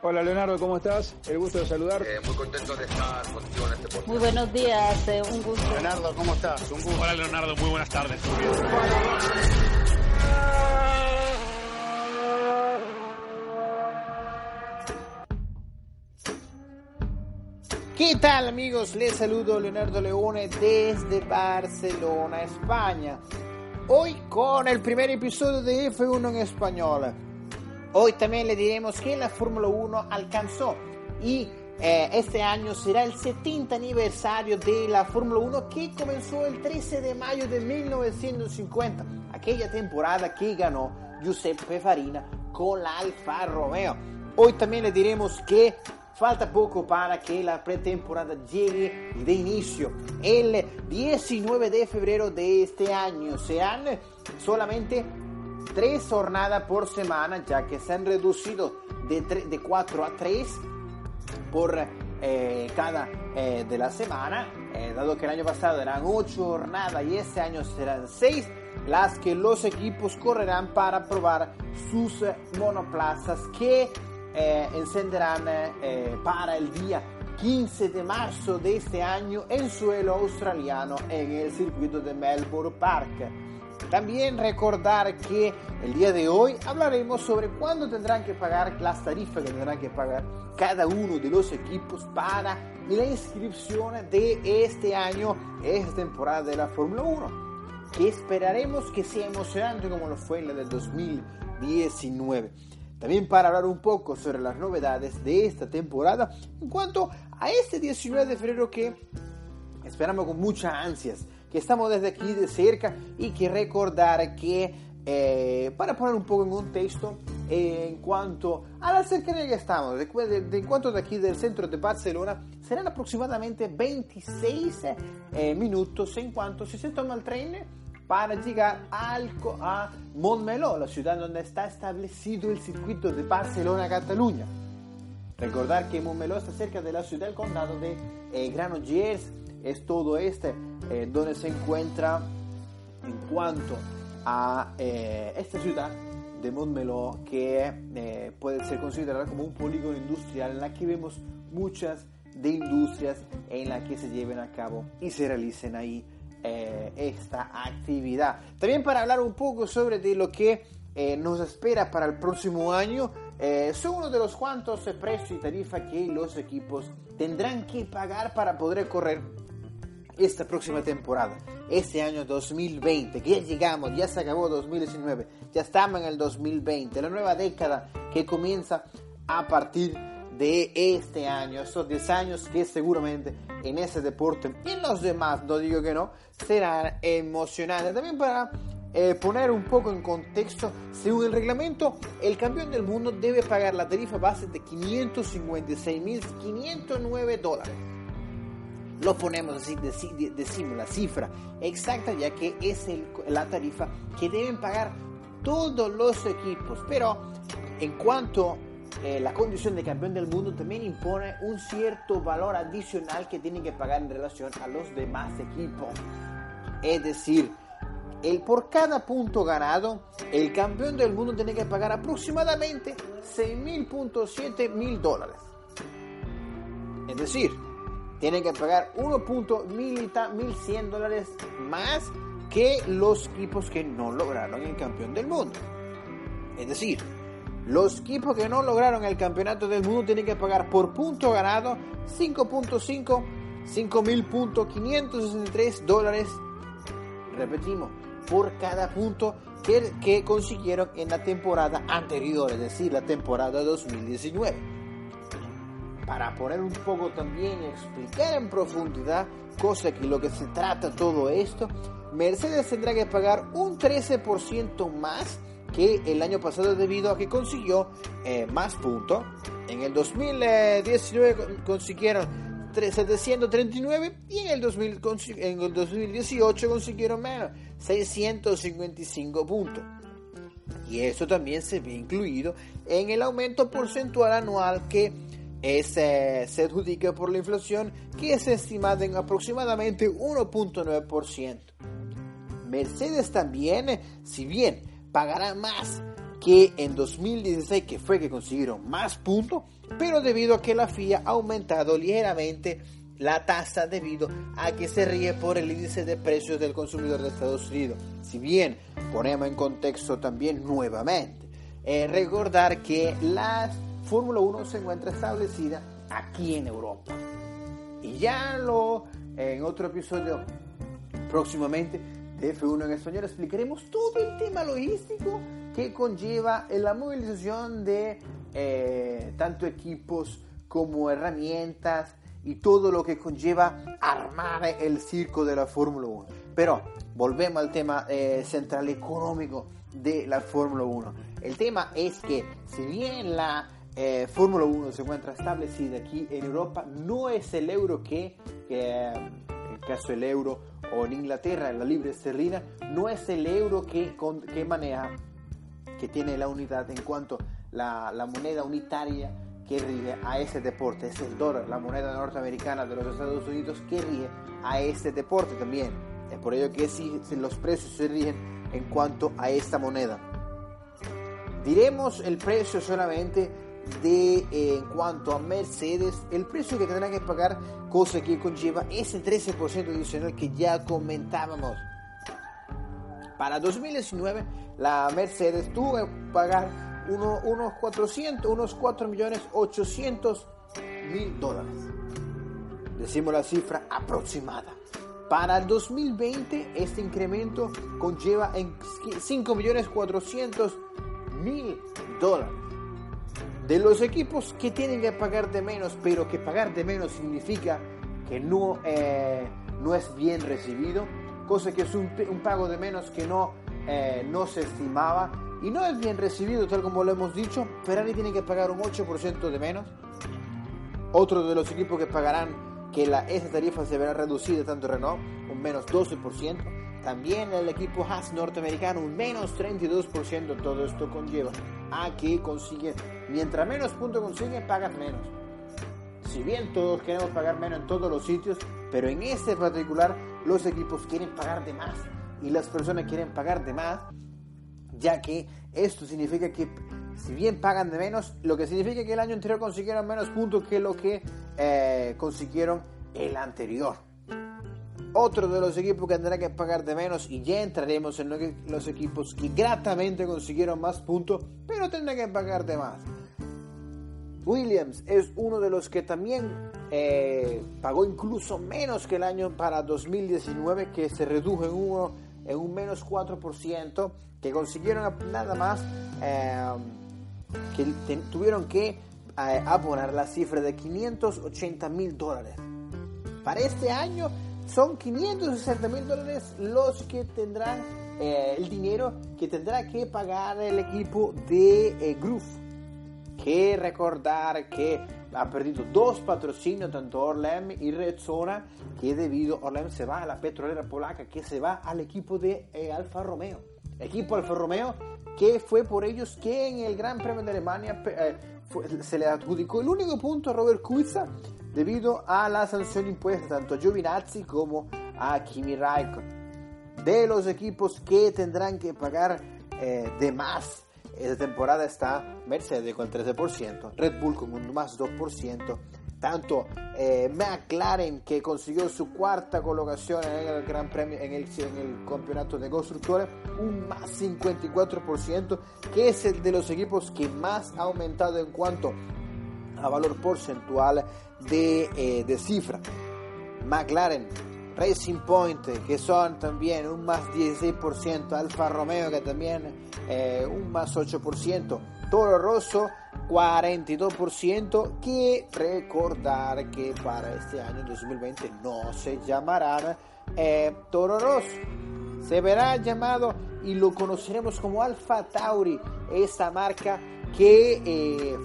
Hola Leonardo, ¿cómo estás? El gusto de saludar. Eh, muy contento de estar contigo en este podcast. Muy buenos días, eh, un gusto. Leonardo, ¿cómo estás? Un gusto. Hola Leonardo, muy buenas tardes. ¿Qué tal amigos? Les saludo Leonardo Leone desde Barcelona, España. Hoy con el primer episodio de F1 en español. Hoy también le diremos que la Fórmula 1 alcanzó y eh, este año será el 70 aniversario de la Fórmula 1 que comenzó el 13 de mayo de 1950, aquella temporada que ganó Giuseppe Farina con la Alfa Romeo. Hoy también le diremos que falta poco para que la pretemporada llegue de inicio. El 19 de febrero de este año serán solamente tres jornadas por semana, ya que se han reducido de, de 4 a 3 por eh, cada eh, de la semana, eh, dado que el año pasado eran 8 jornadas y este año serán 6 las que los equipos correrán para probar sus monoplazas que encenderán para el día 15 de marzo de este año en suelo australiano en el circuito de Melbourne Park. También recordar que el día de hoy hablaremos sobre cuándo tendrán que pagar las tarifas que tendrán que pagar cada uno de los equipos para la inscripción de este año, esta temporada de la Fórmula 1, que esperaremos que sea emocionante como lo fue la del 2019. También para hablar un poco sobre las novedades de esta temporada en cuanto a este 19 de febrero que esperamos con muchas ansias que estamos desde aquí de cerca y que recordar que eh, para poner un poco en contexto eh, en cuanto a la cercanía que estamos, de, de, de, en cuanto de aquí del centro de Barcelona, serán aproximadamente 26 eh, minutos en cuanto si se toma el tren para llegar al, a Montmeló, la ciudad donde está establecido el circuito de Barcelona-Cataluña. Recordar que Montmeló está cerca de la ciudad del condado de eh, Granollers, es todo este eh, se encuentra en cuanto a eh, esta ciudad de Montmeló que eh, puede ser considerada como un polígono industrial en la que vemos muchas de industrias en la que se lleven a cabo y se realicen ahí eh, esta actividad. También para hablar un poco sobre de lo que eh, nos espera para el próximo año, son uno de los cuantos precios y tarifas que los equipos tendrán que pagar para poder correr esta próxima temporada, este año 2020, que ya llegamos, ya se acabó 2019, ya estamos en el 2020, la nueva década que comienza a partir de este año, estos 10 años que seguramente en ese deporte y en los demás, no digo que no, serán emocionantes. También para eh, poner un poco en contexto, según el reglamento, el campeón del mundo debe pagar la tarifa base de 556.509 dólares lo ponemos así, decimos la cifra exacta, ya que es la tarifa que deben pagar todos los equipos. Pero en cuanto eh, la condición de campeón del mundo también impone un cierto valor adicional que tienen que pagar en relación a los demás equipos. Es decir, el por cada punto ganado, el campeón del mundo tiene que pagar aproximadamente 6.7 mil dólares. Es decir, tienen que pagar 1.1100 dólares más que los equipos que no lograron el campeón del mundo. Es decir, los equipos que no lograron el campeonato del mundo tienen que pagar por punto ganado 5.5, 5.563 dólares. Repetimos, por cada punto que, que consiguieron en la temporada anterior, es decir, la temporada 2019 para poner un poco también y explicar en profundidad, cosa que lo que se trata todo esto, Mercedes tendrá que pagar un 13% más que el año pasado debido a que consiguió eh, más puntos. En el 2019 consiguieron 739 y en el, 2000, en el 2018 consiguieron menos, 655 puntos. Y eso también se ve incluido en el aumento porcentual anual que ese se adjudica por la inflación que es estimada en aproximadamente 1.9%. Mercedes también, si bien pagará más que en 2016, que fue que consiguieron más puntos, pero debido a que la FIA ha aumentado ligeramente la tasa debido a que se ríe por el índice de precios del consumidor de Estados Unidos. Si bien ponemos en contexto también nuevamente, eh, recordar que la Fórmula 1 se encuentra establecida aquí en Europa. Y ya lo en otro episodio próximamente de F1 en español explicaremos todo el tema logístico que conlleva la movilización de eh, tanto equipos como herramientas y todo lo que conlleva armar el circo de la Fórmula 1. Pero volvemos al tema eh, central económico de la Fórmula 1. El tema es que si bien la eh, Fórmula 1 se encuentra establecida aquí en Europa, no es el euro que, en el caso del euro o en Inglaterra, la libre esterlina, no es el euro que, que maneja, que tiene la unidad en cuanto la, la moneda unitaria que rige a ese deporte. Es el dólar, la moneda norteamericana de los Estados Unidos que rige a este deporte también. Es por ello que si, los precios se rigen en cuanto a esta moneda. Diremos el precio solamente de eh, en cuanto a Mercedes, el precio que tendrán que pagar, cosa que conlleva ese 13% adicional que ya comentábamos. Para 2019, la Mercedes tuvo que pagar unos 400, unos 4 millones 800 mil dólares. Decimos la cifra aproximada. Para el 2020 este incremento conlleva en 5 millones 400 mil dólares. De los equipos que tienen que pagar de menos, pero que pagar de menos significa que no, eh, no es bien recibido, cosa que es un, pago de menos que no, eh, no se estimaba y no es bien recibido, tal como lo hemos dicho. Ferrari tiene que pagar un 8% de menos. Otro de los equipos que pagarán que la, esa tarifa se verá reducida, tanto Renault, un menos 12%. También el equipo Haas norteamericano, un menos 32%. Todo esto conlleva a que consigue, mientras menos puntos consigue, pagan menos. Si bien todos queremos pagar menos en todos los sitios, pero en este particular los equipos quieren pagar de más y las personas quieren pagar de más ya que esto significa que si bien pagan de menos, lo que significa que el año anterior consiguieron menos puntos que lo que eh, consiguieron el anterior. Otro de los equipos que tendrá que pagar de menos, y ya entraremos en los equipos que gratamente consiguieron más puntos, pero tendrá que pagar de más. Williams es uno de los que también eh, pagó incluso menos que el año para 2019, que se redujo en, uno, en un menos 4% que consiguieron nada más eh, que tuvieron que eh, abonar la cifra de 580 mil dólares. Para este año son 560 mil dólares los que tendrán eh, el dinero que tendrá que pagar el equipo de Groove. Que recordar que ha perdido dos patrocinios, tanto Orlem y Redzona, que debido Orlem se va a la petrolera polaca, que se va al equipo de Alfa Romeo equipo Alfa Romeo, que fue por ellos que en el Gran Premio de Alemania eh, se le adjudicó el único punto a Robert Kubica debido a la sanción impuesta tanto a Giovinazzi como a Kimi Raikkonen. De los equipos que tendrán que pagar eh, de más esta temporada está Mercedes con 13%, Red Bull con un más 2%, tanto eh, McLaren que consiguió su cuarta colocación en el Gran Premio en el, en el campeonato de constructores un más 54% que es el de los equipos que más ha aumentado en cuanto a valor porcentual de, eh, cifra. McLaren Racing Point que son también un más 16% Alfa Romeo que también eh, un más 8% Toro Rosso 42% que recordar que para este año 2020 no se llamarán eh, Toro Rosso se verá llamado y lo conoceremos como Alfa Tauri esta marca que eh,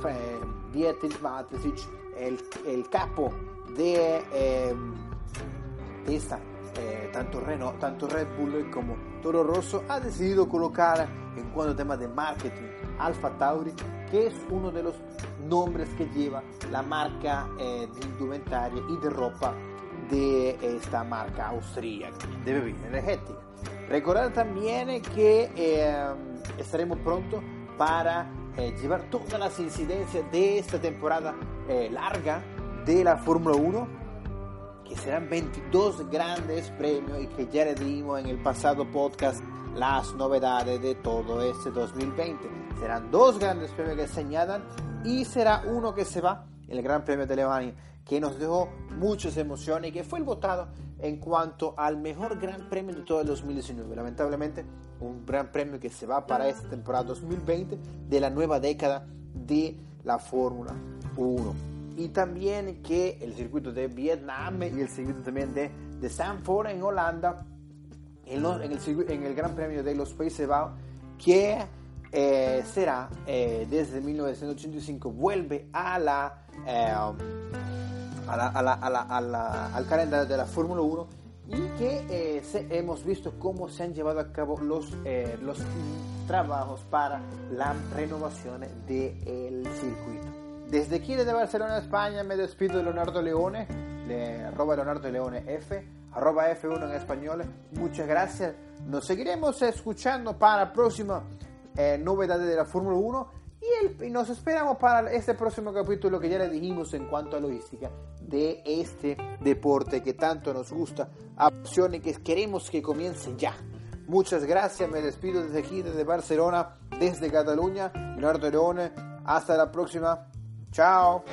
Dietrich el, el, capo de, eh, esta tanto, Renault, tanto Red Bull como Toro Rosso ha decidido colocar en cuanto a tema de marketing Alfa Tauri, que es uno de los nombres que lleva la marca eh, de indumentaria y de ropa de esta marca austríaca de bebida energética. Recordar también que eh, estaremos pronto para eh, llevar todas las incidencias de esta temporada eh, larga de la Fórmula 1, que serán 22 grandes premios y que ya le dimos en el pasado podcast las novedades de todo este 2020. Serán dos grandes premios que se añadan y será uno que se va, el Gran Premio de Alemania, que nos dejó muchas emociones y que fue el votado en cuanto al mejor Gran Premio de todo el 2019. Lamentablemente, un Gran Premio que se va para esta temporada 2020 de la nueva década de la Fórmula 1. Y también que el circuito de Vietnam y el circuito también de, de Sanford en Holanda, en, el, en el Gran Premio de los Países Bajos, que eh, será eh, desde 1985, vuelve a la, eh, a la, a la, a la, al calendario de la Fórmula 1 y que se, hemos visto cómo se han llevado a cabo los, los trabajos para la renovación del circuito. Desde aquí, desde Barcelona, España, me despido de Leonardo Leone, de arroba Leonardo Leone F, arroba F1 en español. Muchas gracias. Nos seguiremos escuchando para la próxima eh, novedades de la Fórmula 1 y, nos esperamos para este próximo capítulo que ya le dijimos en cuanto a logística de este deporte que tanto nos gusta, y que queremos que comience ya. Muchas gracias, me despido desde aquí, desde Barcelona, desde Cataluña, Leonardo Leone, hasta la próxima, chao.